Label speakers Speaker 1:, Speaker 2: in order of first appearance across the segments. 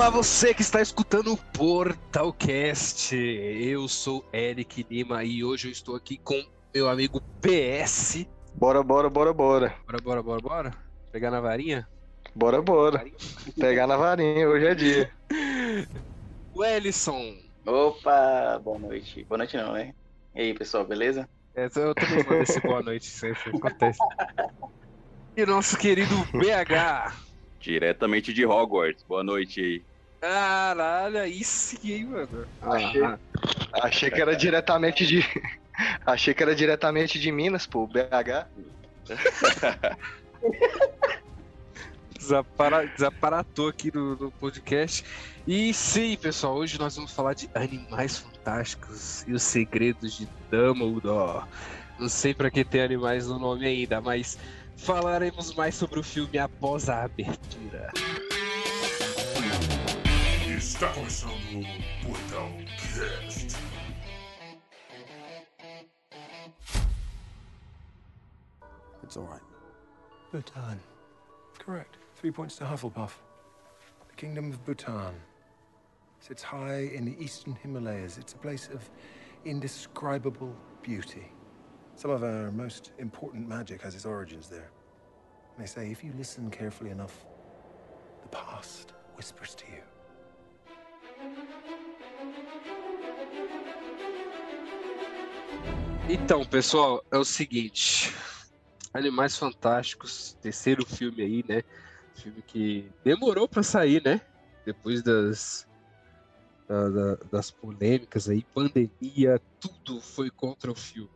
Speaker 1: Olá, você que está escutando o Portalcast. Eu sou Eric Lima e hoje eu estou aqui com meu amigo PS.
Speaker 2: Bora, bora, bora, bora.
Speaker 1: Bora, bora, bora, bora? Pegar na varinha?
Speaker 2: Bora, bora. Pegar na varinha, hoje é dia.
Speaker 1: Wellison.
Speaker 3: Opa, boa noite. Boa noite não, né? E aí, pessoal, beleza?
Speaker 1: É, eu também vou esse boa noite, sempre acontece. E nosso querido BH.
Speaker 4: Diretamente de Hogwarts. Boa noite aí.
Speaker 1: Caralho, aí sim, hein, mano.
Speaker 2: Achei,
Speaker 1: Ah,
Speaker 2: achei que era diretamente de. Achei que era diretamente de Minas, pô, BH.
Speaker 1: desapara... desaparatou aqui no, no podcast. E sim, pessoal, hoje nós vamos falar de Animais Fantásticos e os Segredos de Dumbledore. Não sei pra que tem animais no nome ainda, mas falaremos mais sobre o filme após a abertura.
Speaker 5: Está começando o Portal Cast.
Speaker 6: It's all right. Bhutan. Correct. Three points to Hufflepuff. The Kingdom of Bhutan. Sits high in the eastern Himalayas. It's a place of indescribable beauty. Some of our most important magic has its origins there. And they say if you listen carefully enough, the past whispers to you.
Speaker 1: Então, pessoal, é o seguinte: Animais Fantásticos, terceiro filme aí, né? Filme que demorou pra sair, né? Depois das da- da- das polêmicas aí, pandemia, tudo foi contra o filme.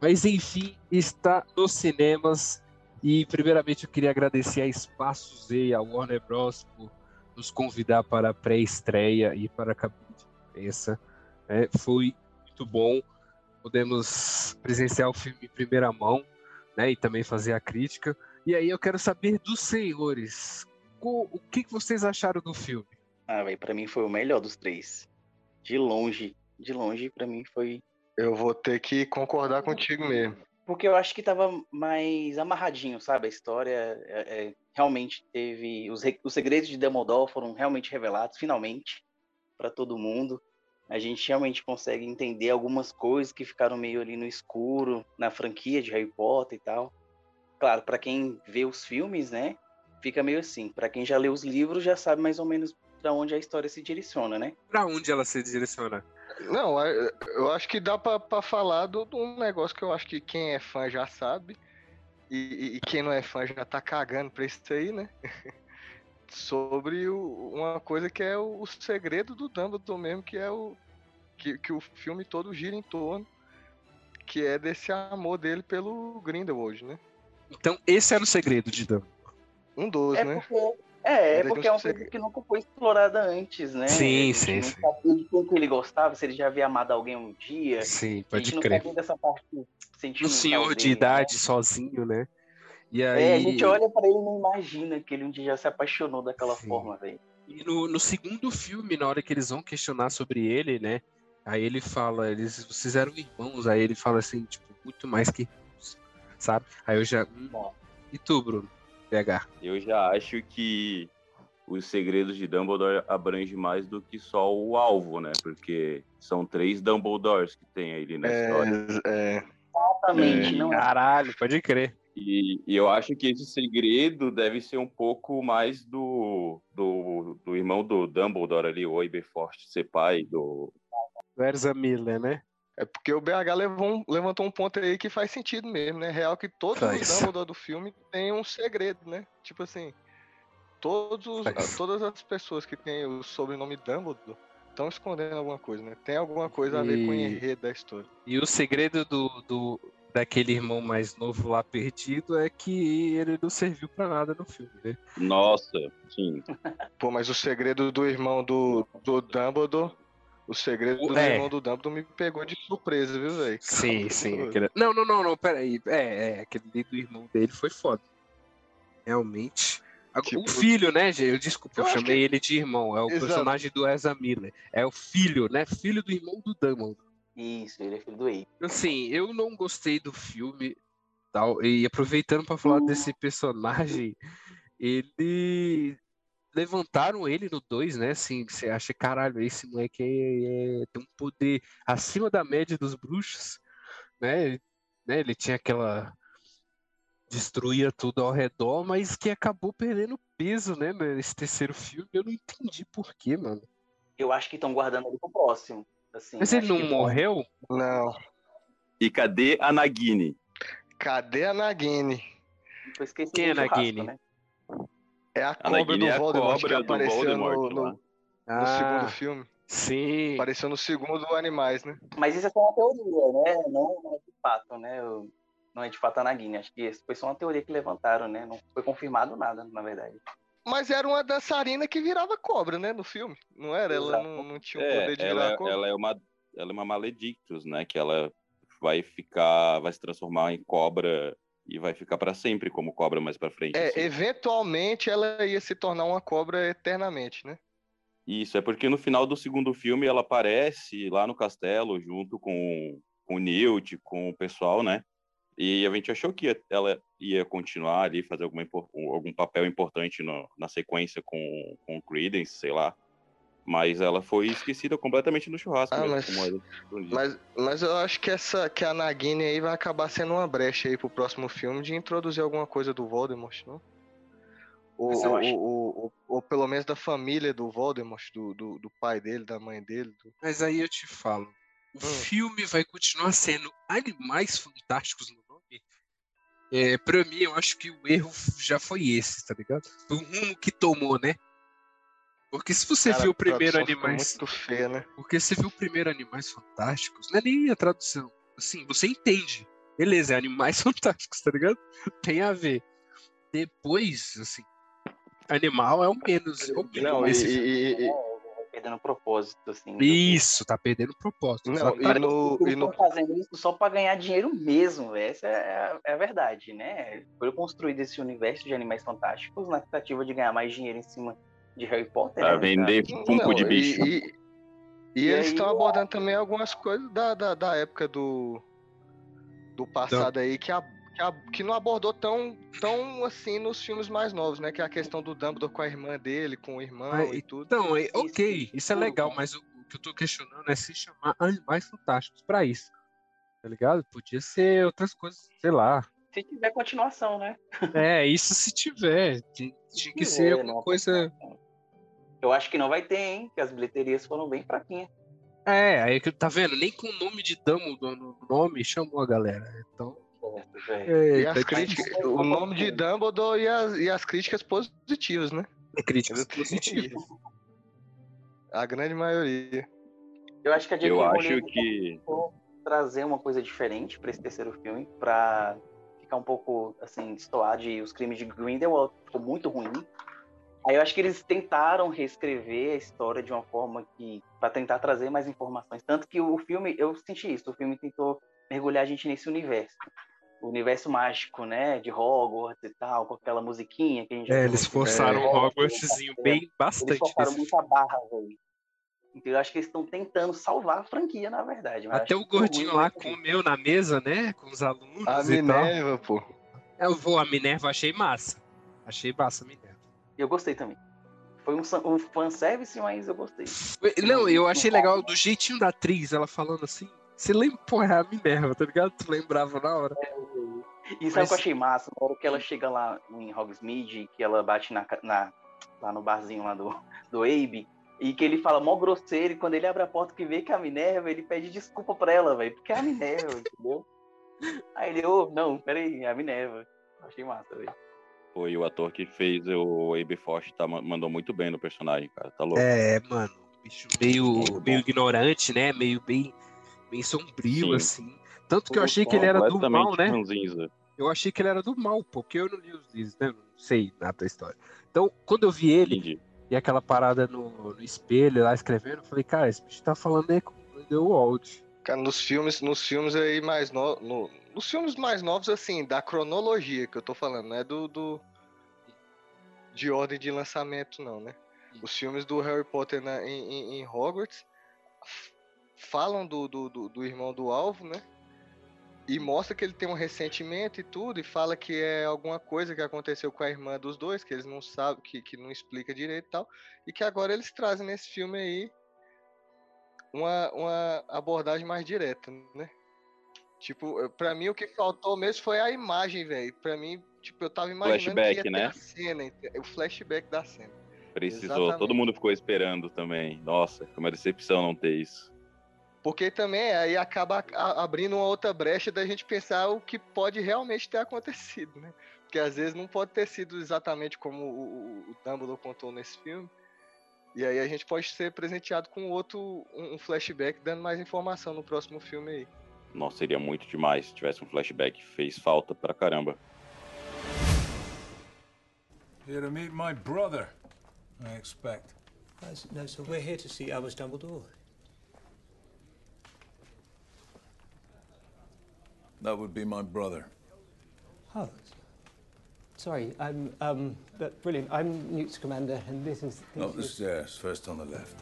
Speaker 1: Mas enfim, está nos cinemas e primeiramente eu queria agradecer a Espaço Z e a Warner Bros por nos convidar para a pré-estreia e para a cabine de imprensa. né? Foi muito bom podemos presenciar o filme em primeira mão, né, e também fazer a crítica. E aí eu quero saber dos senhores, o que, vocês acharam do filme?
Speaker 3: Ah, velho, pra mim foi o melhor dos três. De longe, de longe, pra mim foi.
Speaker 2: Eu vou ter que concordar contigo mesmo.
Speaker 3: Porque eu acho que tava mais amarradinho, sabe? A história é, é, realmente teve. Os, os segredos de Dumbledore foram realmente revelados, finalmente, pra todo mundo. A gente realmente consegue entender algumas coisas que ficaram meio ali no escuro na franquia de Harry Potter e tal. Claro, pra quem vê os filmes, né? Fica meio assim. Pra quem já lê os livros, já sabe mais ou menos pra onde a história se direciona, né?
Speaker 1: Pra onde ela se direciona?
Speaker 2: Não, eu acho que dá pra, pra falar do- de um negócio que eu acho que quem é fã já sabe. E, e- quem não é fã já tá cagando pra isso aí, né? Sobre o- uma coisa que é o, o segredo do Dumbledore mesmo, que é o. Que, que o filme todo gira em torno. Que é desse amor dele pelo Grindelwald, né?
Speaker 1: Então, esse era o segredo de Dumbledore.
Speaker 2: Um dos,
Speaker 3: É
Speaker 2: né?
Speaker 3: porque, é, é
Speaker 2: é
Speaker 3: porque
Speaker 2: que
Speaker 3: é uma coisa que nunca foi explorada antes, né?
Speaker 1: Sim, sim, sim.
Speaker 3: sabia de quem que ele gostava, se ele já havia amado alguém um dia.
Speaker 1: Sim, pode crer.
Speaker 3: dessa parte
Speaker 1: Um senhor de
Speaker 3: dele,
Speaker 1: idade
Speaker 3: né?
Speaker 1: sozinho, né? E
Speaker 3: É, a
Speaker 1: aí,
Speaker 3: gente olha pra ele e não imagina que ele um dia já se apaixonou daquela
Speaker 1: Sim.
Speaker 3: forma, velho.
Speaker 1: E no, no segundo filme, na hora que eles vão questionar sobre ele, né? Aí ele fala, eles vocês eram irmãos, aí ele fala assim, tipo, muito mais que irmãos, sabe? Aí eu já. hum, e tu, Bruno? PH.
Speaker 4: Eu já acho que os segredos de Dumbledore abrange mais do que só o alvo, né? Porque são três Dumbledores que tem aí na história.
Speaker 2: É, é,
Speaker 3: Exatamente, não é?
Speaker 1: Caralho, pode crer.
Speaker 4: E, e eu acho que esse segredo deve ser um pouco mais do, do, do irmão do Dumbledore ali, o Oiberforte, ser pai do...
Speaker 1: Do Erza Miller, né?
Speaker 2: É porque o BH levou um- levantou um ponto aí que faz sentido mesmo, né? Real que todos
Speaker 1: Faz.
Speaker 2: os Dumbledore do filme têm um segredo, né? Tipo assim, todos, os- todas as pessoas que têm o sobrenome Dumbledore estão escondendo alguma coisa, né? Tem alguma coisa a ver com o
Speaker 1: E-
Speaker 2: enredo da história.
Speaker 1: E o segredo do, do daquele irmão mais novo lá perdido é que ele não serviu pra nada no filme, né?
Speaker 4: Nossa, sim.
Speaker 2: Pô, mas o segredo do irmão do, do Dumbledore, o segredo do
Speaker 1: É.
Speaker 2: irmão do Dumbledore me pegou de surpresa, viu, velho?
Speaker 1: Sim, sim. aquele- Não, não, não, não, peraí. É, é, aquele do irmão dele foi foda. Realmente.
Speaker 2: Tipo-
Speaker 1: o filho, né, gente? Eu desculpa, eu,
Speaker 2: Eu
Speaker 1: chamei ele de irmão. É o
Speaker 2: Exato.
Speaker 1: personagem do Ezra Miller. É o filho, né? Filho do irmão do Dumbledore.
Speaker 3: Isso, ele é filho do Ape.
Speaker 1: Assim, eu não gostei do filme. Tal, e aproveitando pra falar desse personagem, ele levantaram ele no 2, né? Assim, você acha, caralho, esse moleque é, é- tem um poder acima da média dos bruxos, né? né? Ele tinha aquela. Destruía tudo ao redor, mas que acabou perdendo peso, né? Nesse terceiro filme. Eu não entendi por quê, mano.
Speaker 3: Eu acho que estão guardando ele pro próximo. Assim,
Speaker 1: Mas ele não morreu?
Speaker 2: Não.
Speaker 4: E cadê a Nagini?
Speaker 2: Cadê a Nagini?
Speaker 1: Quem é Nagini?
Speaker 3: né?
Speaker 2: É a cobra do
Speaker 4: é a
Speaker 2: Voldemort que
Speaker 4: cobra do
Speaker 2: apareceu
Speaker 4: Voldemort
Speaker 2: no, no, no
Speaker 1: Ah,
Speaker 2: segundo filme.
Speaker 1: sim.
Speaker 2: Apareceu no segundo Animais, né?
Speaker 3: Mas isso é só uma teoria, né? Não não é de fato, né? Eu- Não é de fato a Nagini. Acho que isso foi só uma teoria que levantaram, né? Não foi confirmado nada, na verdade.
Speaker 2: Mas era uma dançarina que virava cobra, né? No filme. Não era? Ela não, não tinha o
Speaker 4: É,
Speaker 2: poder de
Speaker 4: ela,
Speaker 2: virar cobra.
Speaker 4: ela é uma, ela é uma Maledictus, né? Que ela vai ficar, vai se transformar em cobra e vai ficar pra sempre como cobra mais pra frente.
Speaker 2: É,
Speaker 4: assim.
Speaker 2: eventualmente ela ia se tornar uma cobra eternamente, né?
Speaker 4: Isso, é porque no final do segundo filme ela aparece lá no castelo junto com, com o Newt, com o pessoal, né? E a gente achou que ela ia continuar ali, fazer alguma, algum papel importante no- na sequência com, com o Credence, sei lá. Mas ela foi esquecida completamente no churrasco.
Speaker 2: Ah,
Speaker 4: mesmo,
Speaker 2: mas-
Speaker 4: como era escondido.
Speaker 2: Mas, mas eu acho que essa que a Nagini aí vai acabar sendo uma brecha aí pro próximo filme de introduzir alguma coisa do Voldemort, não? Ou, ou,
Speaker 3: acho-
Speaker 2: ou- ou- ou pelo menos da família do Voldemort, do, do, do pai dele, da mãe dele. do-
Speaker 1: Mas aí eu te falo. O
Speaker 2: Hum.
Speaker 1: filme vai continuar sendo Animais Fantásticos no nome? É, pra mim, eu acho que o erro já foi esse, tá ligado? O rumo que tomou, né? Porque se você
Speaker 2: Cara,
Speaker 1: viu o primeiro Animais.
Speaker 2: muito feia, né?
Speaker 1: Porque você viu o primeiro Animais Fantásticos, não é nem a tradução. Assim, você entende. Beleza, é Animais Fantásticos, tá ligado? Tem a ver. Depois, assim, animal é o menos. É o mínimo
Speaker 2: Não, e,
Speaker 1: nesse
Speaker 2: e-
Speaker 1: filme.
Speaker 2: e- e-
Speaker 3: perdendo propósito, assim. do-
Speaker 1: Isso, tá perdendo propósito.
Speaker 2: não, e no, e no,
Speaker 3: fazendo isso só para ganhar dinheiro mesmo, essa é a, é a verdade, né? Foi construído esse universo de animais fantásticos na tentativa de ganhar mais dinheiro em cima de Harry Potter.
Speaker 4: Pra
Speaker 3: né?
Speaker 4: vender Funko
Speaker 2: não,
Speaker 4: de
Speaker 2: e-
Speaker 4: bicho.
Speaker 2: E, e
Speaker 3: E
Speaker 2: eles
Speaker 3: aí,
Speaker 2: estão abordando também algumas coisas da, da, da época do, do passado aí que, a, que, a- que não abordou tão, tão assim nos filmes mais novos, né? Que é a questão do Dumbledore com a irmã dele, com o irmão
Speaker 1: Ah,
Speaker 2: e tudo.
Speaker 1: Então, é- ok,
Speaker 3: Isso,
Speaker 1: isso é legal, mas o, o que eu tô questionando é se chamar Animais Fantásticos pra isso. Tá ligado? Podia ser outras coisas, sei lá.
Speaker 3: Se tiver continuação, né?
Speaker 1: É, isso se tiver. Tinha, tinha que
Speaker 3: Se
Speaker 1: ser alguma coisa.
Speaker 3: Eu acho que não vai ter, hein? Que as bilheterias foram bem fraquinhas.
Speaker 1: É, aí que tá vendo? Nem com o nome de Dumbledore no nome chamou a galera. Então.
Speaker 2: E
Speaker 1: É,
Speaker 2: as
Speaker 1: tá
Speaker 2: críticas,
Speaker 3: difícil.
Speaker 2: o nome de Dumbledore e as, e as críticas positivas, né?
Speaker 1: difícil. críticas positivas.
Speaker 2: A grande maioria.
Speaker 3: Eu acho que a J.K.
Speaker 4: Eu acho que
Speaker 3: trazer uma coisa diferente para esse terceiro filme, para ficar um pouco assim, destoar de os crimes de Grindelwald, ficou muito ruim. Aí eu acho que eles tentaram reescrever a história de uma forma que para tentar trazer mais informações, tanto que o filme, eu senti isso, o filme tentou mergulhar a gente nesse universo. O universo mágico, né, de Hogwarts e tal, com aquela musiquinha que a gente já
Speaker 1: É, eles forçaram o Hogwartsinho bem
Speaker 3: Eles
Speaker 1: bastante.
Speaker 3: forçaram
Speaker 1: nesse
Speaker 3: muito a barra, velho. Então eu acho que eles estão tentando salvar a franquia, na verdade. mas
Speaker 1: Até o gordinho lá comeu na mesa, né? Com os alunos
Speaker 2: A
Speaker 1: e tal.
Speaker 2: Minerva, pô.
Speaker 1: Eu vou, a Minerva achei massa. Achei massa a Minerva.
Speaker 3: Eu gostei também. Foi um, um fanservice, mas eu gostei.
Speaker 1: Não, eu achei legal do jeitinho da atriz, ela falando assim. Você lembra, porra, é a Minerva, tá ligado? Tu lembrava na hora.
Speaker 3: E sabe o
Speaker 1: Mas-
Speaker 3: que eu achei massa? Na hora que ela chega lá em Hogsmeade, que ela bate na, na- lá no barzinho lá do, do Abe, e que ele fala mó grosseiro, e quando ele abre a porta que vê que é a Minerva, ele pede desculpa pra ela, velho, porque é a Minerva, entendeu? Aí ele, ô, não, peraí, é a Minerva. Achei massa, velho.
Speaker 4: Foi o ator que fez o Abe Forte, tá, mandou muito bem no personagem, cara. Tá louco.
Speaker 1: É, mano, bicho meio, meio ignorante, né? Meio bem, bem sombrio,
Speaker 4: Sim.
Speaker 1: assim. Tanto que eu achei que ele era do mal, né?
Speaker 4: ranzinza.
Speaker 1: Eu achei que ele era do mal, porque eu não li os livros, né? Não sei nada da história. Então, quando eu vi ele
Speaker 4: Entendi.
Speaker 1: e aquela parada no, no espelho lá escrevendo, eu falei, cara, esse bicho tá falando aí com o Grindelwald.
Speaker 2: Cara, nos filmes, nos filmes aí mais novos. No, nos filmes mais novos, assim, da cronologia que eu tô falando, não é do, do. de ordem de lançamento, não, né? Os filmes do Harry Potter na- em, em- em Hogwarts falam do, do, do, do irmão do alvo, né? e mostra que ele tem um ressentimento e tudo, e fala que é alguma coisa que aconteceu com a irmã dos dois, que eles não sabem, que, que não explica direito e tal, e que agora eles trazem nesse filme aí uma, uma abordagem mais direta, né? Tipo, pra mim o que faltou mesmo foi a imagem, velho. Pra mim, tipo, eu tava imaginando
Speaker 4: Flashback,
Speaker 2: que ia ter
Speaker 4: né?
Speaker 2: a cena, o flashback da cena.
Speaker 4: Precisou,
Speaker 2: Exatamente.
Speaker 4: todo mundo ficou esperando também. Nossa, foi uma decepção não ter isso.
Speaker 2: Porque também aí acaba abrindo uma outra brecha da gente pensar o que pode realmente ter acontecido, né? Porque às vezes não pode ter sido exatamente como o, o- Dumbledore contou nesse filme. E aí a gente pode ser presenteado com outro, um flashback dando mais informação no próximo filme aí.
Speaker 4: Nossa, seria muito demais se tivesse um flashback. Fez falta pra caramba.
Speaker 6: Here to meet my brother, I expect.
Speaker 7: No, sir, we're here to see Albus Dumbledore.
Speaker 6: That would be my brother.
Speaker 7: Oh, sorry. I'm um, but brilliant. I'm Newt commander, and this is. This
Speaker 6: Up the
Speaker 7: is-
Speaker 6: stairs, first on the left.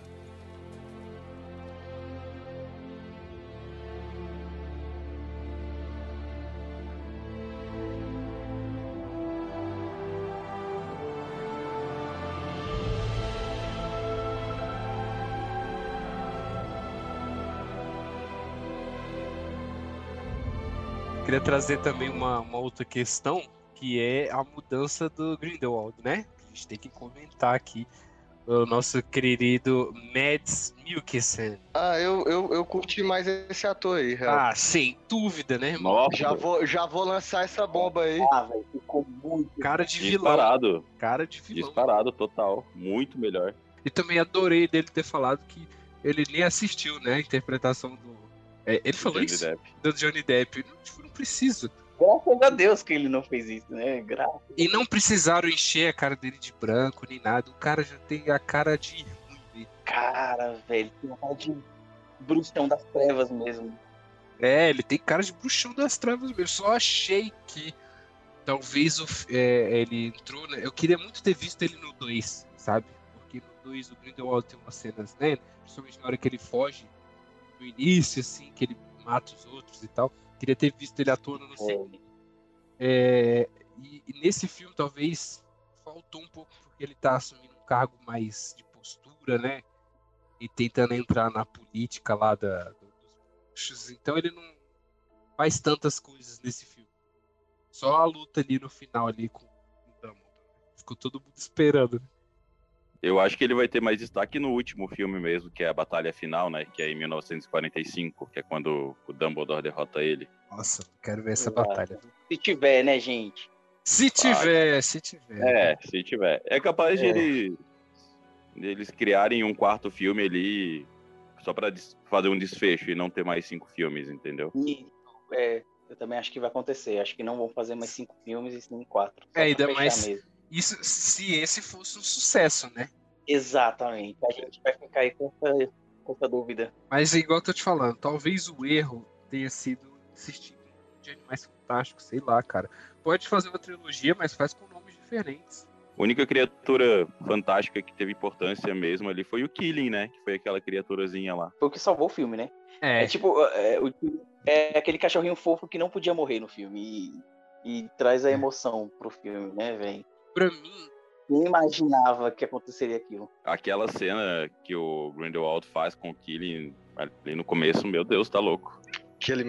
Speaker 1: Queria trazer também uma, uma outra questão, que é a mudança do Grindelwald, né? A gente tem que comentar aqui o nosso querido Mads Mikkelsen.
Speaker 2: Ah, eu, eu, eu curti mais esse ator aí, real.
Speaker 1: Ah, sem dúvida, né, irmão?
Speaker 4: Nossa,
Speaker 2: Já vou, já vou lançar essa bomba aí.
Speaker 3: Ah, velho, ficou muito.
Speaker 1: Cara de vilão.
Speaker 4: disparado.
Speaker 1: Cara de vilão.
Speaker 4: Disparado total. Muito melhor.
Speaker 1: E também adorei dele ter falado que ele nem assistiu, né? A interpretação do. É, ele falou
Speaker 4: Johnny
Speaker 1: isso?
Speaker 4: Depp.
Speaker 1: Do Johnny Depp. Não, tipo, não precisa.
Speaker 3: Graças a Deus que ele não fez isso, né? Graças.
Speaker 1: E não precisaram encher a cara dele de branco nem nada. O cara já tem a cara de ruim.
Speaker 3: Cara, velho, tem uma cara de bruxão das trevas mesmo.
Speaker 1: É, ele tem cara de bruxão das trevas mesmo. Só achei que talvez o, é, ele entrou. Né? Eu queria muito ter visto ele no 2, sabe? Porque no 2 o Grindelwald tem umas cenas, né? Principalmente na hora que ele foge no início, assim, que ele mata os outros e tal. Queria ter visto ele atuando no segundo. É, e, e nesse filme talvez faltou um pouco porque ele tá assumindo um cargo mais de postura, né? E tentando entrar na política lá da, do- dos bruxos. Então ele não faz tantas coisas nesse filme. Só a luta ali no final ali com o Dumbledore. Ficou todo mundo esperando. né?
Speaker 4: Eu acho que ele vai ter mais destaque no último filme mesmo, que é a batalha final, né? Que é em 1945, que é quando o Dumbledore derrota ele.
Speaker 1: Nossa, quero ver essa
Speaker 3: Exato.
Speaker 1: batalha.
Speaker 3: Se tiver, né, gente?
Speaker 1: Se tiver, se tiver.
Speaker 4: É, se tiver. É capaz de
Speaker 3: É.
Speaker 4: ele, de eles criarem um quarto filme ali só pra des- fazer um desfecho e não ter mais cinco filmes, entendeu?
Speaker 3: E, é, eu também acho que vai acontecer. Acho que não vão fazer mais cinco filmes e sim quatro.
Speaker 1: É, ainda mais-
Speaker 3: mesmo.
Speaker 1: Isso se esse fosse um sucesso, né?
Speaker 3: Exatamente. A gente vai ficar aí com essa, com essa dúvida.
Speaker 1: Mas é igual eu tô te falando, talvez o erro tenha sido insistir de animais fantásticos, sei lá, cara. Pode fazer uma trilogia, mas faz com nomes diferentes.
Speaker 4: A única criatura fantástica que teve importância mesmo ali foi o Killing, né? Que foi aquela criaturazinha lá.
Speaker 3: Foi o que salvou o filme, né?
Speaker 1: É,
Speaker 3: É, tipo, é, o- é aquele cachorrinho fofo que não podia morrer no filme. E, e traz a emoção pro filme, né, velho?
Speaker 1: Pra mim,
Speaker 3: Nem imaginava que aconteceria aquilo.
Speaker 4: Aquela cena que o Grindelwald faz com o Killing ali no começo, meu Deus, tá louco.
Speaker 2: Que ele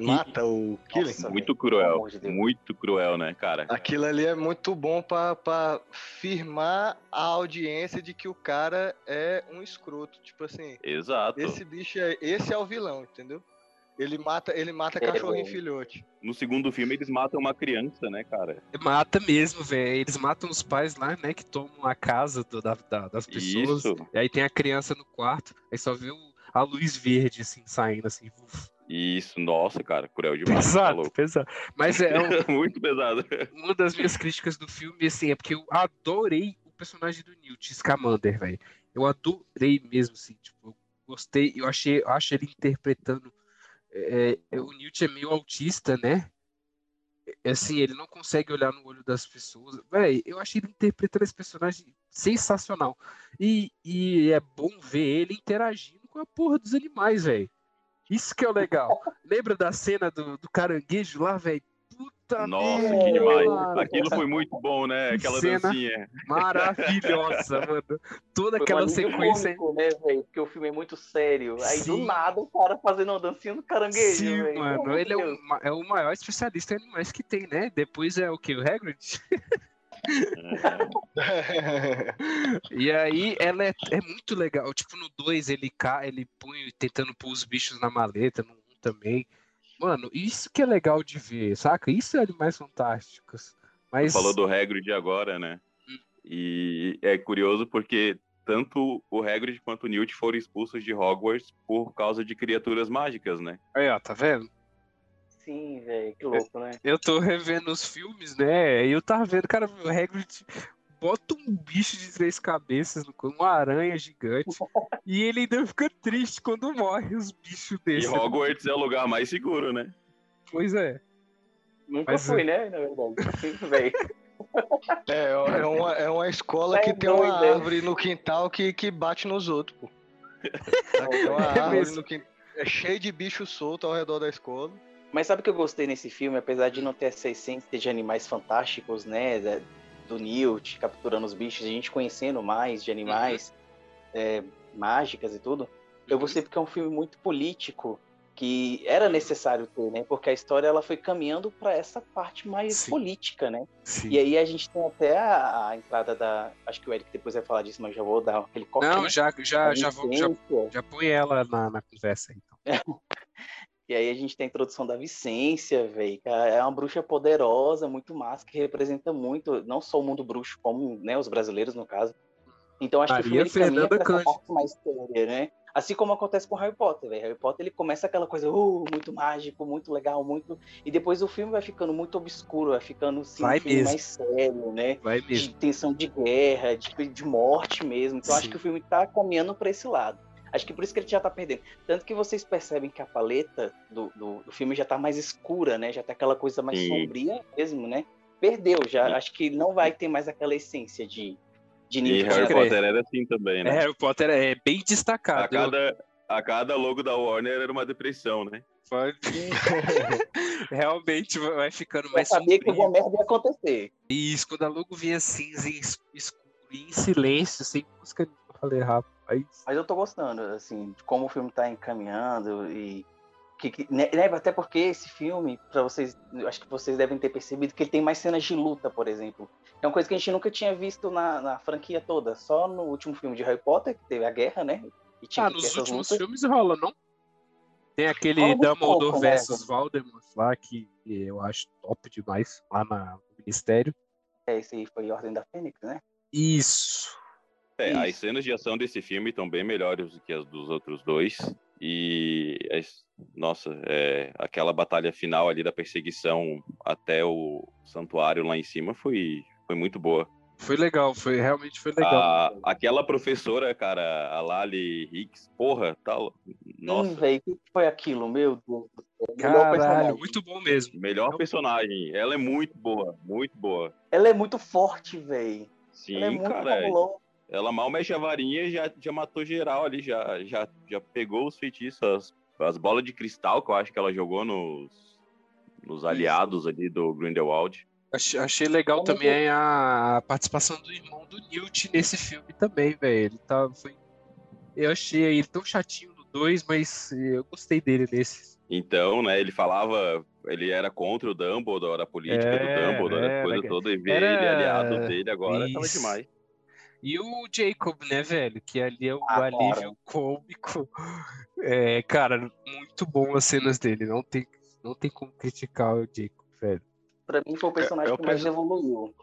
Speaker 2: mata o Killing.
Speaker 3: Nossa,
Speaker 4: Muito cruel.
Speaker 3: de.
Speaker 4: Muito cruel, né, cara?
Speaker 2: Aquilo ali é muito bom pra, pra firmar a audiência de que o cara é um escroto. Tipo assim,
Speaker 4: Exato.
Speaker 2: esse bicho é. Esse é o vilão, entendeu? Ele mata, ele mata
Speaker 3: É,
Speaker 2: cachorrinho
Speaker 3: velho.
Speaker 2: filhote.
Speaker 4: No segundo filme eles matam uma criança, né, cara?
Speaker 1: mata mesmo, velho. Eles matam os pais lá, né, que tomam a casa do- da- da- das pessoas.
Speaker 4: Isso.
Speaker 1: E aí tem a criança no quarto, aí só vê o- a luz verde, assim, saindo, assim. uf.
Speaker 4: Isso, nossa, cara, cruel demais. tá
Speaker 1: Pesado,
Speaker 4: louco.
Speaker 1: pesado. Mas é um-
Speaker 4: Muito pesado.
Speaker 1: uma das minhas críticas do filme, assim, é porque eu adorei o personagem do Newt Scamander, velho. Eu adorei mesmo, assim, tipo, eu gostei, eu achei, eu acho ele interpretando. É, é, o Newt é meio autista, né? É, Assim, ele não consegue olhar no olho das pessoas. Véi, eu achei ele interpretando esse personagem sensacional. E, e é bom ver ele interagindo com a porra dos animais, velho. Isso que é o legal. Lembra da cena do, do caranguejo lá, velho? Puta
Speaker 4: Nossa, que demais.
Speaker 1: mano.
Speaker 4: Aquilo foi muito bom, né? Aquela
Speaker 1: cena
Speaker 4: dancinha.
Speaker 1: Maravilhosa, mano. Toda
Speaker 3: Foi um
Speaker 1: aquela sequência.
Speaker 3: cômico, né, velho? Porque o filme é muito sério. Aí do
Speaker 1: Sim.
Speaker 3: nada o cara fazendo uma dancinha do caranguejo,
Speaker 1: Sim,
Speaker 3: velho.
Speaker 1: mano. Ele é o, é o maior especialista em animais que tem, né? Depois é o que? O Hagrid? E aí ela é, é muito legal. Tipo, no 2 ele ca... ele põe tentando pôr os bichos na maleta, no 1 também. Mano, isso que é legal de ver, saca? Isso é animais fantásticos. Mas
Speaker 4: Falou do Hagrid agora, né? E é curioso porque tanto o Hagrid quanto o Newt foram expulsos de Hogwarts por causa de criaturas mágicas, né?
Speaker 1: aí, ó, tá vendo?
Speaker 3: Sim, velho, que louco, né?
Speaker 1: Eu tô revendo os filmes, né? E eu tava vendo, cara, o Hagrid bota um bicho de três cabeças, uma aranha gigante, e ele ainda fica triste quando morre os bichos
Speaker 4: E
Speaker 1: desses.
Speaker 4: Hogwarts é o lugar mais seguro, né?
Speaker 1: Pois é.
Speaker 3: Nunca
Speaker 1: Mas,
Speaker 3: fui, né? Na verdade. velho.
Speaker 2: É, é uma, é uma escola
Speaker 3: É
Speaker 2: que tem uma
Speaker 3: doido, é.
Speaker 2: árvore no quintal que, que bate nos outros, pô. Tem uma
Speaker 1: É
Speaker 2: árvore
Speaker 1: mesmo.
Speaker 2: no quintal. É cheio de bicho solto ao redor da escola.
Speaker 3: Mas sabe o que eu gostei nesse filme? Apesar de não ter essa essência de animais fantásticos, né? Do Newt capturando os bichos, a gente conhecendo mais de animais é, mágicas e tudo. Eu gostei porque é um filme muito político que era necessário ter, né? Porque a história ela foi caminhando para essa parte mais
Speaker 1: Sim.
Speaker 3: política, né?
Speaker 1: Sim.
Speaker 3: E aí a gente tem até a, a entrada da. Acho que o Eric depois vai falar disso, mas já vou dar aquele corte.
Speaker 1: Não, já, já,
Speaker 3: A
Speaker 1: já, vou, já, já põe ela na, na conversa então.
Speaker 3: E aí a gente tem a introdução da Vicência, velho. É uma bruxa poderosa, muito massa, que representa muito, não só o mundo bruxo, como né, os brasileiros, no caso. Então acho que o filme
Speaker 1: Maria
Speaker 3: ele caminha pra mais séria, né? Assim como acontece com Harry Potter, velho. Harry Potter ele começa aquela coisa, uh, muito mágico, muito legal, muito. E depois o filme vai ficando muito obscuro, vai ficando assim,
Speaker 1: Vai
Speaker 3: um filme mais sério, né?
Speaker 1: Vai
Speaker 3: de
Speaker 1: mesmo.
Speaker 3: tensão de guerra, de, de morte mesmo. Então acho
Speaker 1: Sim.
Speaker 3: que o filme tá caminhando para esse lado. Acho que por isso que ele já tá perdendo. Tanto que vocês percebem que a paleta do, do, do filme já tá mais escura, né? Já tá aquela coisa mais
Speaker 4: Sim.
Speaker 3: sombria mesmo, né? Perdeu já.
Speaker 4: Sim.
Speaker 3: Acho que não vai ter mais aquela essência de, de
Speaker 4: E Harry
Speaker 1: crer.
Speaker 4: Potter era assim também,
Speaker 1: É,
Speaker 4: né?
Speaker 1: Harry Potter é bem
Speaker 4: A
Speaker 1: destacado. Eu-
Speaker 4: cada, a cada logo da Warner era uma depressão, né?
Speaker 1: Pode- Realmente vai ficando
Speaker 3: Eu
Speaker 1: mais
Speaker 3: sabia que
Speaker 1: sombrio.
Speaker 3: alguma merda ia acontecer.
Speaker 1: Isso, quando a logo vinha cinza e es- escuro e em silêncio, sem música eu falei, rapaz.
Speaker 3: Mas eu tô gostando, assim, de como o filme tá encaminhando e. Que, que- né, né, até porque esse filme, para vocês, acho que vocês devem ter percebido que ele tem mais cenas de luta, por exemplo. É uma coisa que a gente nunca tinha visto na, na franquia toda. Só no último filme de Harry Potter, que teve a guerra, né? E tinha
Speaker 1: Ah, nos últimos
Speaker 3: lutas.
Speaker 1: filmes rola, não? Tem aquele Dumbledore
Speaker 3: pouco, né?
Speaker 1: versus Voldemort lá, que eu acho top demais, lá na- no Ministério.
Speaker 3: É, esse aí foi Ordem da Fênix, né?
Speaker 1: Isso.
Speaker 4: É, as
Speaker 3: Isso.
Speaker 4: cenas de ação desse filme estão bem melhores do que as dos outros dois. E, as- nossa, é, aquela batalha final ali da perseguição até o santuário lá em cima foi, foi muito boa.
Speaker 1: Foi legal, foi realmente foi legal.
Speaker 4: A, aquela professora, cara, a Lali Hicks, porra, tá.
Speaker 3: Hum,
Speaker 4: Nossa,
Speaker 3: velho, o que foi aquilo? Meu Deus do céu. Melhor
Speaker 1: Caralho,
Speaker 3: personagem.
Speaker 1: muito bom mesmo.
Speaker 4: melhor personagem. Ela é muito boa, muito boa.
Speaker 3: Ela é muito forte, velho.
Speaker 4: Sim,
Speaker 3: Ela é muito
Speaker 4: cara.
Speaker 3: fabulosa.
Speaker 4: Ela mal mexe a varinha e já, já matou geral ali, já, já, já pegou os feitiços, as, as bolas de cristal que eu acho que ela jogou nos, nos aliados ali do Grindelwald.
Speaker 1: Achei, achei legal também a participação do irmão do Newt nesse filme também, velho. Ele tá, foi... Eu achei ele tão chatinho no 2, mas eu gostei dele nesse.
Speaker 4: Então, né, ele falava, ele era contra o Dumbledore, a política
Speaker 1: É,
Speaker 4: do Dumbledore,
Speaker 1: era,
Speaker 4: a coisa toda, e ver
Speaker 1: era-
Speaker 4: ele aliado dele agora tava
Speaker 1: Isso.
Speaker 4: demais.
Speaker 1: E o Jacob, né, velho? Que ali é o
Speaker 3: Ah,
Speaker 1: alívio
Speaker 3: claro.
Speaker 1: cômico. É, cara, muito bom as cenas dele. Não tem, não tem como criticar o Jacob, velho.
Speaker 3: Pra mim foi o personagem
Speaker 2: eu
Speaker 3: que mais
Speaker 2: penso-
Speaker 3: evoluiu.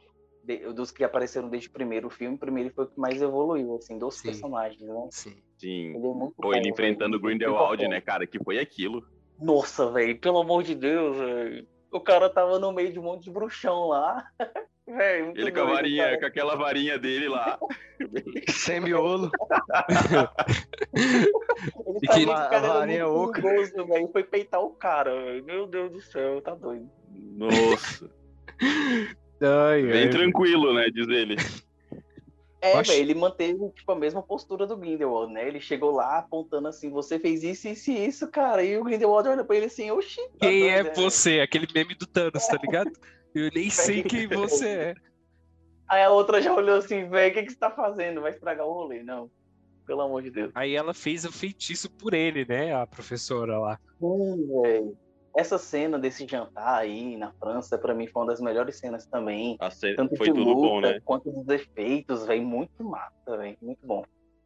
Speaker 3: De- dos que apareceram desde o primeiro filme, o primeiro foi o que mais evoluiu, assim, dos
Speaker 1: Sim.
Speaker 3: personagens, né?
Speaker 1: Sim.
Speaker 4: Sim.
Speaker 3: Ele é muito
Speaker 4: Pô, ele enfrentando o. Grindelwald, né, cara, que foi aquilo.
Speaker 3: Nossa, velho, pelo amor de Deus, velho. O cara tava no meio de um monte de bruxão lá.
Speaker 4: Ele com a
Speaker 3: doido,
Speaker 4: varinha,
Speaker 3: cara.
Speaker 4: com aquela varinha dele lá.
Speaker 2: Sem miolo.
Speaker 3: Ele
Speaker 1: E
Speaker 3: sabia
Speaker 1: que-
Speaker 3: cara
Speaker 2: A varinha
Speaker 3: muito
Speaker 2: oca.
Speaker 3: perigoso, velho. Foi peitar o cara. Meu Deus do céu, tá doido.
Speaker 4: Nossa.
Speaker 1: Ai,
Speaker 4: Bem
Speaker 1: ai,
Speaker 4: tranquilo, né, diz ele.
Speaker 3: É, velho, ele manteve tipo, a mesma postura do Grindelwald, né? Ele chegou lá apontando assim, você fez isso, isso e isso, cara. E o Grindelwald olha pra ele assim, oxi. tá
Speaker 1: Quem é
Speaker 3: doido,
Speaker 1: você? Aquele meme do Thanos, tá ligado? Eu nem sei quem você é.
Speaker 3: Aí a outra já olhou assim, velho, o que, que você tá fazendo? Vai estragar o rolê. Não, pelo amor de Deus.
Speaker 1: Aí ela fez o feitiço por ele, né? A professora lá.
Speaker 3: Hum, velho. Essa cena desse jantar aí na França, pra mim, foi uma das melhores cenas também.
Speaker 4: A cena
Speaker 3: Tanto
Speaker 4: foi
Speaker 3: de
Speaker 4: tudo
Speaker 3: luta,
Speaker 4: bom, né?
Speaker 3: quanto dos efeitos, velho. Muito massa, velho. Muito bom.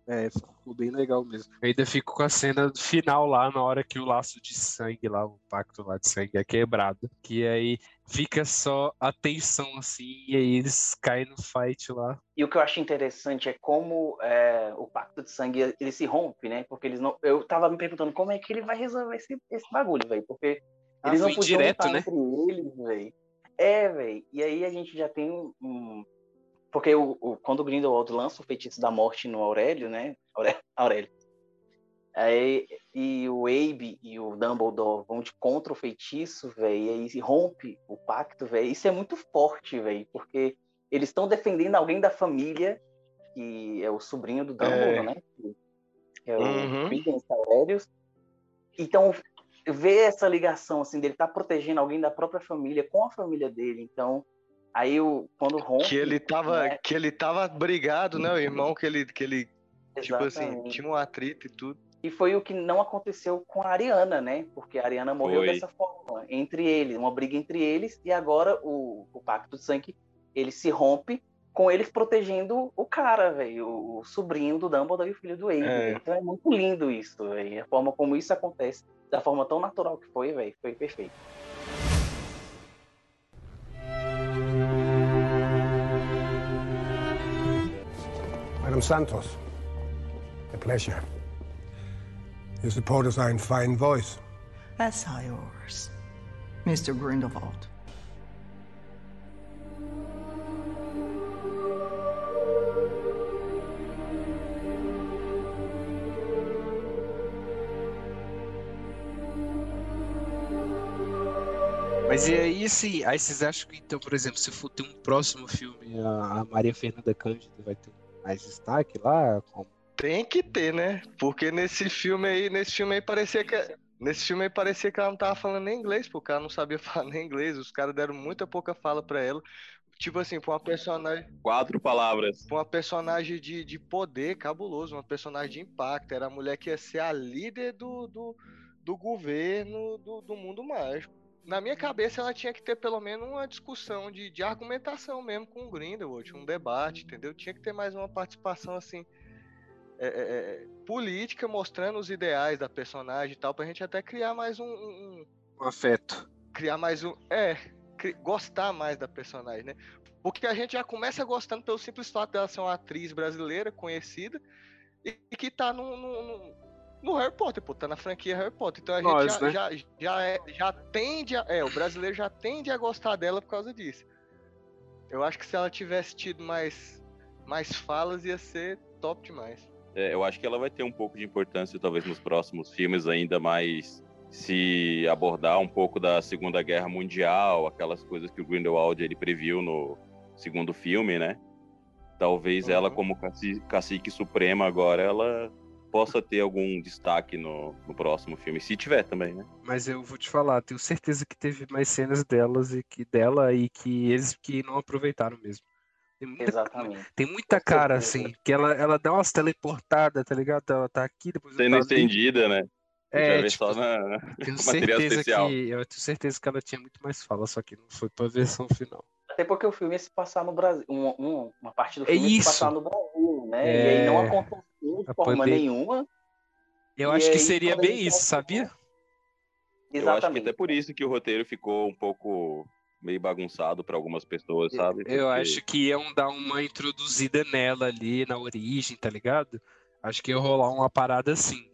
Speaker 1: É, ficou bem legal mesmo. Eu ainda fico com a cena final lá, na hora que o laço de sangue lá, o pacto lá de sangue é quebrado. Que aí fica só a tensão assim, e aí eles caem no fight lá.
Speaker 3: E o que eu acho interessante é como é, o pacto de sangue ele se rompe, né? Porque eles não. Eu tava me perguntando como é que ele vai resolver esse, esse bagulho, velho. Porque
Speaker 1: Ah,
Speaker 3: eles não
Speaker 1: foi
Speaker 3: podiam lutar
Speaker 1: né?
Speaker 3: entre eles, velho. É, velho. E aí a gente já tem um. um- Porque o, o- quando o Grindelwald lança o feitiço da morte no Aurélio, né? Auré- Aurélio. Aí, e o Abe e o Dumbledore vão de contra o feitiço, velho, e aí rompe o pacto, velho. Isso é muito forte, velho, porque eles estão defendendo alguém da família, que é o sobrinho do Dumbledore,
Speaker 2: É.
Speaker 3: né? Que é o
Speaker 2: Uhum.
Speaker 3: Aurelius. Então, ver essa ligação, assim, dele estar protegendo alguém da própria família com a família dele. Então, aí o, quando rompe...
Speaker 2: Que ele tava,
Speaker 3: né?
Speaker 2: que ele tava brigado, né? O irmão que ele, que ele tipo assim, tinha um atrito e tudo.
Speaker 3: E foi o que não aconteceu com a Ariana, né? Porque a Ariana morreu
Speaker 4: Foi.
Speaker 3: dessa forma, entre eles, uma briga entre eles, e agora o, o Pacto de Sangue, ele se rompe com eles protegendo o cara, velho, o, o sobrinho do Dumbledore e o filho do Abe.
Speaker 2: É.
Speaker 3: Então é muito lindo isso, velho. A forma como isso acontece, da forma tão natural que foi, velho, foi perfeito.
Speaker 6: Madam Santos, a pleasure. Your supporters are in fine voice.
Speaker 8: That's all yours, Mr. Grindelwald.
Speaker 1: Mas e aí, assim, aí vocês acham que, então, por exemplo, se for ter um próximo filme, a, a Maria Fernanda Cândido vai ter mais destaque lá? Como?
Speaker 2: Tem que ter, né? Porque nesse filme aí, nesse filme aí parecia que nesse filme aí parecia que ela não tava falando nem inglês, porque ela não sabia falar nem inglês. Os caras deram muita pouca fala pra ela. Tipo assim, pra uma personagem,
Speaker 4: Quatro palavras.
Speaker 2: pra uma personagem de, de poder cabuloso, uma personagem de impacto. Era a mulher que ia ser a líder do, do, do governo do, do mundo mágico. Na minha cabeça, ela tinha que ter pelo menos uma discussão de, de argumentação mesmo com o Grindelwald, um debate, entendeu? Tinha que ter mais uma participação assim. É, é, é, política, mostrando os ideais da personagem e tal, pra gente até criar mais um- um, um,
Speaker 1: afeto.
Speaker 2: criar mais um. É, cri- gostar mais da personagem, né? Porque a gente já começa gostando pelo simples fato dela ser uma atriz brasileira conhecida e, e que tá no, no, no- no Harry Potter, pô, tá na franquia Harry Potter. Então a gente
Speaker 1: Nós,
Speaker 2: já,
Speaker 1: né?
Speaker 2: já, já, é- já tende a. É, o brasileiro já tende a gostar dela por causa disso. Eu acho que se ela tivesse tido mais, mais falas, ia ser top demais.
Speaker 4: É, eu acho que ela vai ter um pouco de importância, talvez, nos próximos filmes, ainda mais se abordar um pouco da Segunda Guerra Mundial, aquelas coisas que o Grindelwald ele previu no segundo filme, né? Talvez
Speaker 2: Uhum.
Speaker 4: ela, como caci- cacique suprema agora, ela possa ter algum destaque no, no próximo filme, se tiver também, né?
Speaker 1: Mas eu vou te falar, tenho certeza que teve mais cenas delas e que dela e que eles que não aproveitaram mesmo. Tem muita,
Speaker 3: Exatamente.
Speaker 1: tem muita
Speaker 3: Com
Speaker 1: cara,
Speaker 3: certeza.
Speaker 1: assim, que ela, ela dá umas teleportadas, tá ligado? Ela tá aqui, depois ela
Speaker 4: Sendo
Speaker 1: tá ali.
Speaker 4: estendida, né?
Speaker 1: É, tipo,
Speaker 4: só na
Speaker 1: tenho certeza
Speaker 4: especial.
Speaker 1: que eu tenho certeza que ela tinha muito mais fala, só que não foi pra versão final.
Speaker 3: Até porque o filme ia se passar no Brasil. Um, um- uma parte do
Speaker 1: É
Speaker 3: filme ia se passar no Brasil, né?
Speaker 1: É.
Speaker 3: E aí não aconteceu de forma
Speaker 1: pandemia.
Speaker 3: nenhuma.
Speaker 1: Eu
Speaker 3: E
Speaker 1: acho que
Speaker 3: aí,
Speaker 1: seria
Speaker 3: quando
Speaker 1: bem isso, sabia?
Speaker 4: Eu acho que
Speaker 3: Exatamente.
Speaker 4: até por isso que o roteiro ficou um pouco meio bagunçado para algumas pessoas, sabe?
Speaker 1: Eu
Speaker 4: Porque-
Speaker 1: acho que iam dar uma introduzida nela ali na origem, tá ligado? Acho que ia rolar uma parada assim.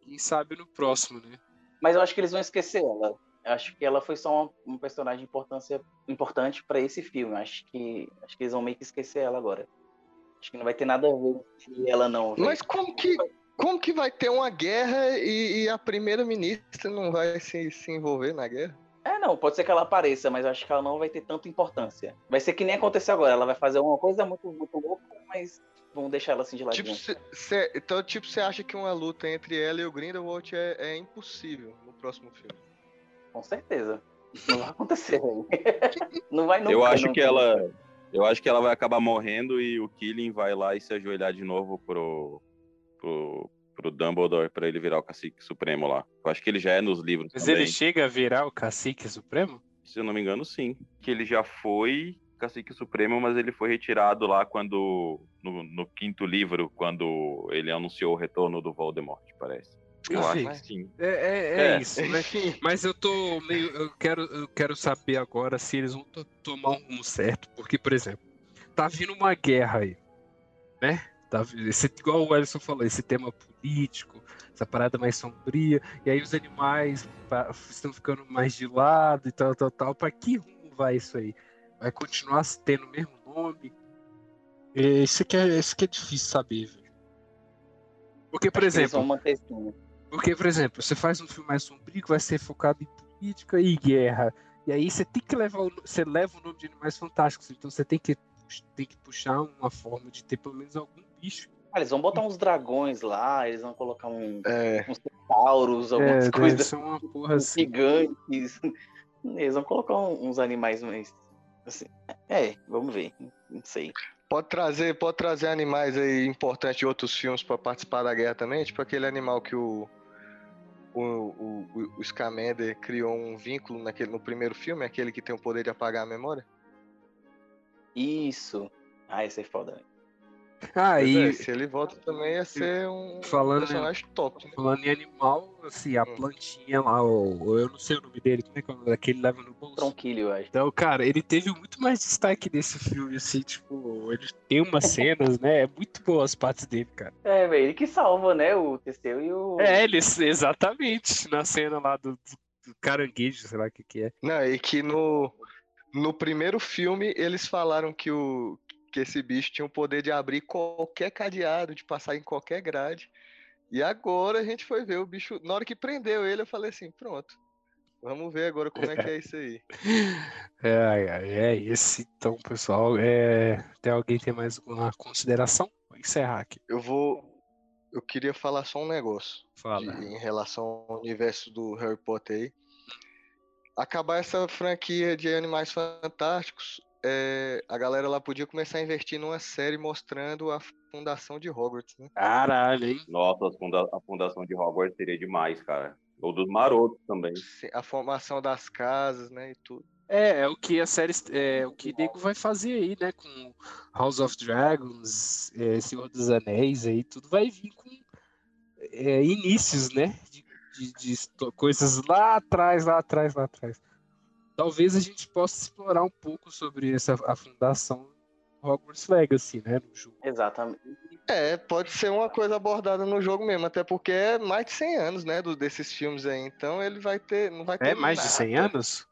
Speaker 1: Quem sabe no próximo, né?
Speaker 3: Mas eu acho que eles vão esquecer ela. Eu acho que ela foi só um, personagem de importância, importante pra esse filme. Eu Acho que, acho que eles vão meio que esquecer ela agora. Acho que não vai ter nada a ver com ela, não. velho.
Speaker 2: Mas como que, como que vai ter uma guerra e, e a primeira-ministra não vai se, se envolver na guerra?
Speaker 3: É, não, pode ser que ela apareça, mas eu acho que ela não vai ter tanta importância. Vai ser que nem aconteceu agora. Ela vai fazer uma coisa muito, muito louca, mas vamos deixar ela assim de ladinho.
Speaker 2: Tipo, cê- cê- então, tipo, você acha que uma luta entre ela e o Grindelwald é, é impossível no próximo filme?
Speaker 3: Com certeza. Isso não vai acontecer, velho. Não vai nunca.
Speaker 4: eu acho
Speaker 3: não
Speaker 4: que ela. Eu acho que ela vai acabar morrendo e o Killing vai lá e se ajoelhar de novo pro. pro, pro Dumbledore pra ele virar o cacique supremo lá. Eu acho que ele já é nos livros.
Speaker 1: Mas
Speaker 4: também.
Speaker 1: ele chega a virar o cacique supremo?
Speaker 4: Se eu não me engano, sim. Que ele já foi cacique supremo, mas ele foi retirado lá quando. No, no quinto livro, quando ele anunciou o retorno do Voldemort, parece. Eu
Speaker 1: Enfim.
Speaker 4: acho que sim.
Speaker 1: É, é, é
Speaker 4: É.
Speaker 1: isso, né? Mas eu tô meio. Eu quero, eu quero saber agora se eles vão to- tomar um rumo certo. Porque, por exemplo, tá vindo uma guerra aí. Né? Tá, esse, igual o Ellison falou, esse tema político, essa parada mais sombria. E aí os animais pa- estão ficando mais de lado e tal, tal, tal. Pra que rumo vai isso aí? Vai continuar tendo o mesmo nome? É, Isso que é, isso que é difícil saber, velho. Porque, por exemplo, porque, por exemplo, você faz um filme mais sombrio que vai ser focado em política e guerra. E aí você tem que levar o, você leva o nome de animais fantásticos. Então você tem que, tem que puxar uma forma de ter pelo menos algum bicho.
Speaker 3: Ah, eles vão botar uns dragões lá, eles vão colocar um,
Speaker 2: é,
Speaker 3: uns centauros, algumas
Speaker 1: é, deve
Speaker 3: coisas
Speaker 1: ser uma porra
Speaker 3: uns
Speaker 1: assim.
Speaker 3: gigantes. Eles vão colocar uns animais mais. Assim, é, vamos ver. Não sei.
Speaker 2: pode trazer, pode trazer animais aí importantes de outros filmes pra participar da guerra também, tipo aquele animal que o o, o, o- o Scamander criou um vínculo naquele, no primeiro filme, aquele que tem o poder de apagar a memória.
Speaker 3: Isso. Ah, esse é foda. Né?
Speaker 1: Ah, e
Speaker 2: é, se ele volta também ia ser um
Speaker 1: Falando em-
Speaker 2: personagem top. né?
Speaker 1: falando em animal, assim, a
Speaker 2: Hum.
Speaker 1: plantinha lá, o, o- eu não sei o nome dele, como é que é o nome daquele leva no bolso?
Speaker 3: Tronquilho, eu acho.
Speaker 1: Então, cara, ele teve muito mais destaque nesse filme, assim, tipo, ele tem umas cenas, né? É muito boa as partes dele, cara.
Speaker 3: É, velho, ele que salva, né? O Teseu e o.
Speaker 1: É, ele, exatamente, na cena lá do, do- do caranguejo, sei lá o que que é.
Speaker 2: Não, e que no, no primeiro filme eles falaram que, o, que esse bicho tinha o poder de abrir qualquer cadeado, de passar em qualquer grade. E agora a gente foi ver o bicho. Na hora que prendeu ele, eu falei assim: pronto. Vamos ver agora como é que é isso aí.
Speaker 1: É, é, esse, então, pessoal. É, tem alguém tem mais alguma consideração? Vou encerrar aqui.
Speaker 2: Eu vou. Eu queria falar só um negócio de-
Speaker 1: Fala.
Speaker 2: em relação ao universo do Harry Potter aí. Acabar essa franquia de Animais Fantásticos, é, a galera lá podia começar a investir numa série mostrando a fundação de Hogwarts, né?
Speaker 1: Caralho, hein?
Speaker 4: Nossa, a funda- a fundação de Hogwarts seria demais, cara. Ou dos marotos também.
Speaker 2: A formação das casas, né, e tudo.
Speaker 1: É, é o que a série, é o que Nego vai fazer aí, né? Com House of Dragons, é, Senhor dos Anéis aí, tudo vai vir com é, inícios, né? De, de- de coisas lá atrás, lá atrás, lá atrás. Talvez a gente possa explorar um pouco sobre essa a fundação Hogwarts Legacy, né? No jogo.
Speaker 3: Exatamente.
Speaker 2: É, pode ser uma coisa abordada no jogo mesmo, até porque é mais de 100 anos, né, do, desses filmes aí. Então ele vai ter, não vai ter
Speaker 1: É mais de 100
Speaker 2: nada.
Speaker 1: anos?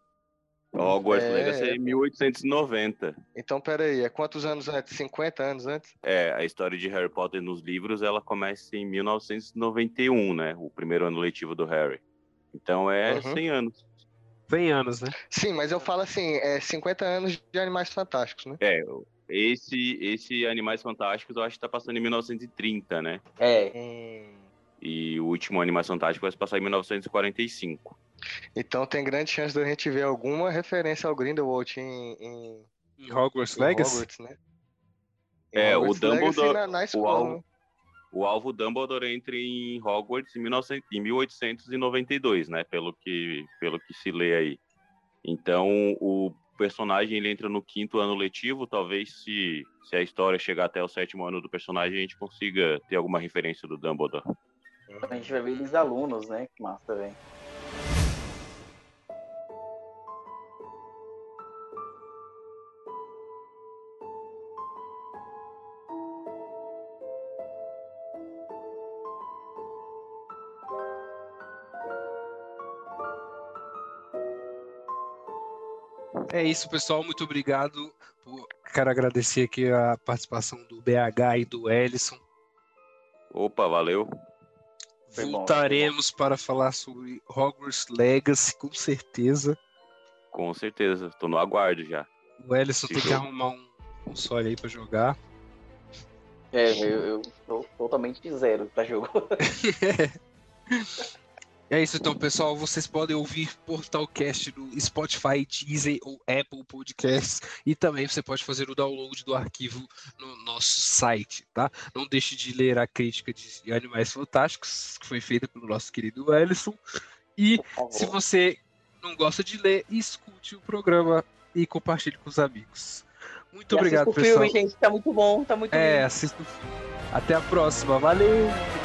Speaker 4: Hogwarts
Speaker 2: É.
Speaker 4: Legacy é em 1890.
Speaker 2: Então, peraí, é quantos anos antes? 50 anos antes?
Speaker 4: É, a história de Harry Potter nos livros, ela começa em 1991, né? O primeiro ano letivo do Harry. Então é
Speaker 2: Uhum.
Speaker 4: 100 anos.
Speaker 1: 100 anos, né?
Speaker 2: Sim, mas eu falo assim, é 50 anos de Animais Fantásticos, né?
Speaker 4: É, esse, esse Animais Fantásticos eu acho que tá passando em 1930, né?
Speaker 3: É.
Speaker 2: Hum,
Speaker 4: E o último Animais Fantásticos vai se passar em 1945.
Speaker 2: Então tem grande chance da gente ver alguma referência ao Grindelwald em, em,
Speaker 1: Em Hogwarts
Speaker 2: em
Speaker 1: Legacy?
Speaker 2: Hogwarts, né? Em
Speaker 4: É, o
Speaker 2: Hogwarts Legacy
Speaker 4: Dumbledore-
Speaker 2: na, na
Speaker 4: o
Speaker 2: escola,
Speaker 4: alvo,
Speaker 2: né?
Speaker 4: O alvo Dumbledore entra em Hogwarts em, 1900 em 1892, né? Pelo que, pelo que se lê aí. Então, o personagem ele entra no quinto ano letivo. Talvez, se, se a história chegar até o sétimo ano do personagem, a gente consiga ter alguma referência do Dumbledore.
Speaker 3: A gente vai ver eles alunos, né? Que massa, velho.
Speaker 1: É isso, pessoal. Muito obrigado. Quero agradecer aqui a participação do BH e do Ellison.
Speaker 4: Opa, valeu.
Speaker 3: Foi bom,
Speaker 1: Voltaremos para falar sobre Hogwarts Legacy, com certeza.
Speaker 4: Com certeza. Tô no aguardo já.
Speaker 1: O Ellison tem que
Speaker 4: jogo.
Speaker 1: arrumar um console aí para jogar.
Speaker 3: É, eu, eu tô totalmente zero pra jogo.
Speaker 1: É isso então, pessoal. Vocês podem ouvir Portalcast no Spotify, Deezer ou Apple Podcasts. E também você pode fazer o download do arquivo no nosso site, tá? Não deixe de ler a crítica de Animais Fantásticos, que foi feita pelo nosso querido Ellison. E se você não gosta de ler, escute o programa e compartilhe com os amigos. Muito
Speaker 3: E
Speaker 1: obrigado,
Speaker 3: assista o
Speaker 1: pessoal.
Speaker 3: filme, gente. Tá muito bom, tá muito
Speaker 1: É,
Speaker 3: lindo.
Speaker 1: assista o filme. Até a próxima. Valeu!